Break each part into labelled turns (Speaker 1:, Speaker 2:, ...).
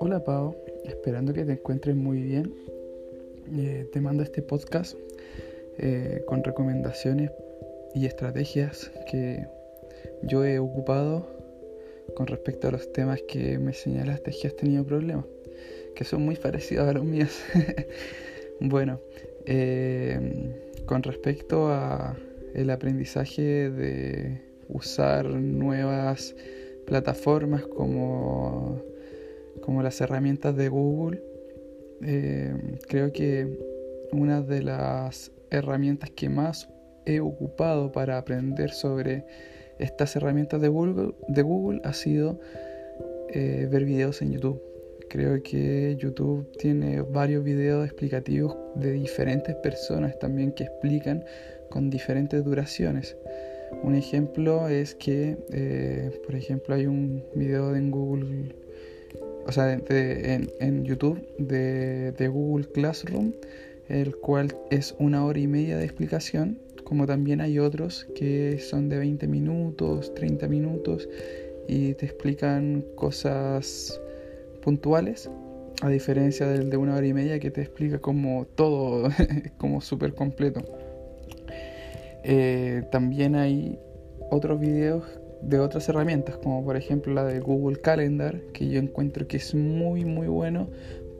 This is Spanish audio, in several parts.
Speaker 1: Hola Pau, esperando que te encuentres muy bien. Eh, te mando este podcast eh, con recomendaciones y estrategias que yo he ocupado con respecto a los temas que me señalaste que has tenido problemas, que son muy parecidos a los míos. bueno, eh, con respecto a el aprendizaje de usar nuevas plataformas como, como las herramientas de Google, eh, creo que una de las herramientas que más he ocupado para aprender sobre estas herramientas de Google, de Google ha sido eh, ver videos en YouTube. Creo que YouTube tiene varios videos explicativos de diferentes personas también que explican con diferentes duraciones. Un ejemplo es que, eh, por ejemplo, hay un video en Google, o sea, en, en, YouTube de, de Google Classroom, el cual es una hora y media de explicación como también hay otros que son de 20 minutos, 30 minutos y te explican cosas puntuales, a diferencia del de una hora y media que te explica como todo, como súper completo. Eh, también hay otros videos de otras herramientas, como por ejemplo la de Google Calendar, que yo encuentro que es muy muy bueno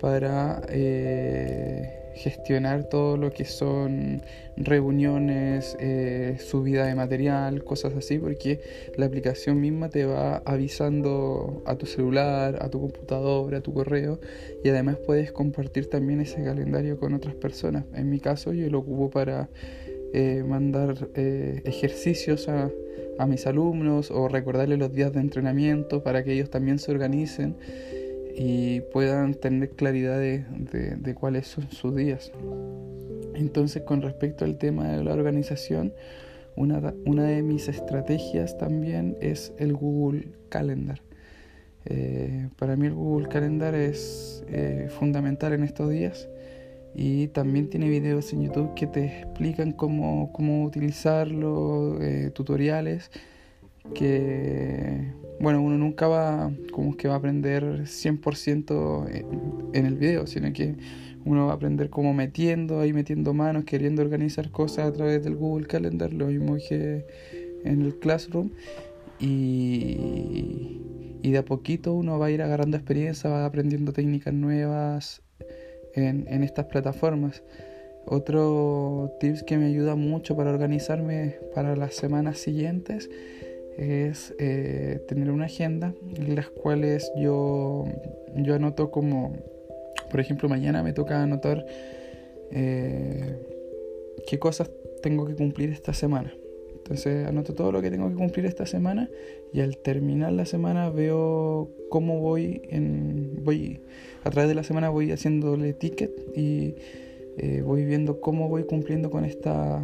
Speaker 1: para eh, gestionar todo lo que son reuniones, eh, subida de material, cosas así, porque la aplicación misma te va avisando a tu celular, a tu computadora, a tu correo y además puedes compartir también ese calendario con otras personas. En mi caso yo lo ocupo para eh, mandar eh, ejercicios a, a mis alumnos o recordarles los días de entrenamiento para que ellos también se organicen y puedan tener claridad de, cuáles son sus días. Entonces, con respecto al tema de la organización, una, de mis estrategias también es el Google Calendar. Eh, para mí el Google Calendar es fundamental en estos días y también tiene videos en YouTube que te explican cómo, cómo utilizarlo, eh, tutoriales que bueno, uno nunca va como que va a aprender 100% en, el video, sino que uno va a aprender como metiendo, ahí metiendo manos, queriendo organizar cosas a través del Google Calendar, lo mismo que en el Classroom. Y, y de a poquito uno va a ir agarrando experiencia, va aprendiendo técnicas nuevas en, estas plataformas. Otro tips que me ayuda mucho para organizarme para las semanas siguientes es eh, tener una agenda en las cuales yo, yo anoto como, por ejemplo, mañana me toca anotar eh, qué cosas tengo que cumplir esta semana. Entonces anoto todo lo que tengo que cumplir esta semana y al terminar la semana veo cómo voy en voy a través de la semana voy haciéndole ticket y eh, voy viendo cómo voy cumpliendo con esta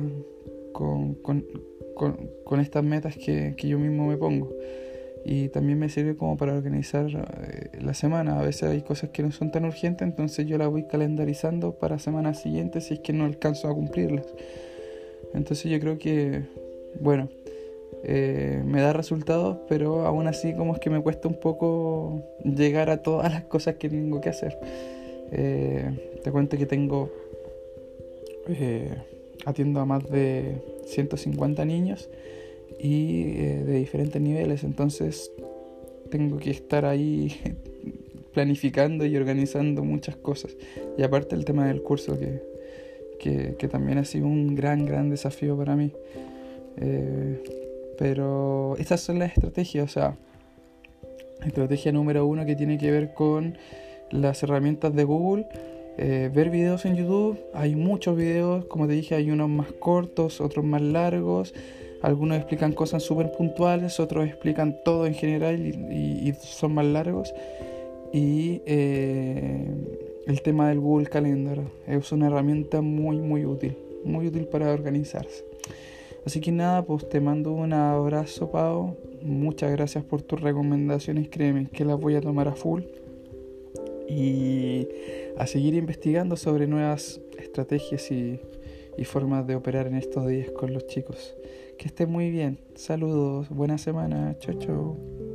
Speaker 1: con, con, estas metas que, yo mismo me pongo. Y también me sirve como para organizar eh, la semana. A veces hay cosas que no son tan urgentes, entonces yo las voy calendarizando para semanas siguientes si es que no alcanzo a cumplirlas. Entonces yo creo que, bueno, eh, me da resultados, pero aún así como es que me cuesta un poco llegar a todas las cosas que tengo que hacer. Eh, te cuento que tengo, atiendo a más de 150 niños y eh, de diferentes niveles, entonces tengo que estar ahí planificando y organizando muchas cosas. Y aparte el tema del curso que, que, también ha sido un gran, gran desafío para mí. Eh, pero estas son las estrategias, o sea, estrategia número uno que tiene que ver con las herramientas de Google eh, ver videos en YouTube. Hay muchos videos, como te dije, hay unos más cortos, otros más largos. Algunos explican cosas súper puntuales, otros explican todo en general y, son más largos. Y eh, el tema del Google Calendar es una herramienta muy, muy útil, muy útil para organizarse. Así que nada, pues te mando un abrazo, Pau. Muchas gracias por tus recomendaciones, créeme que las voy a tomar a full y a seguir investigando sobre nuevas estrategias y, formas de operar en estos días con los chicos. Que esté muy bien. Saludos, buena semana. Chao, chao.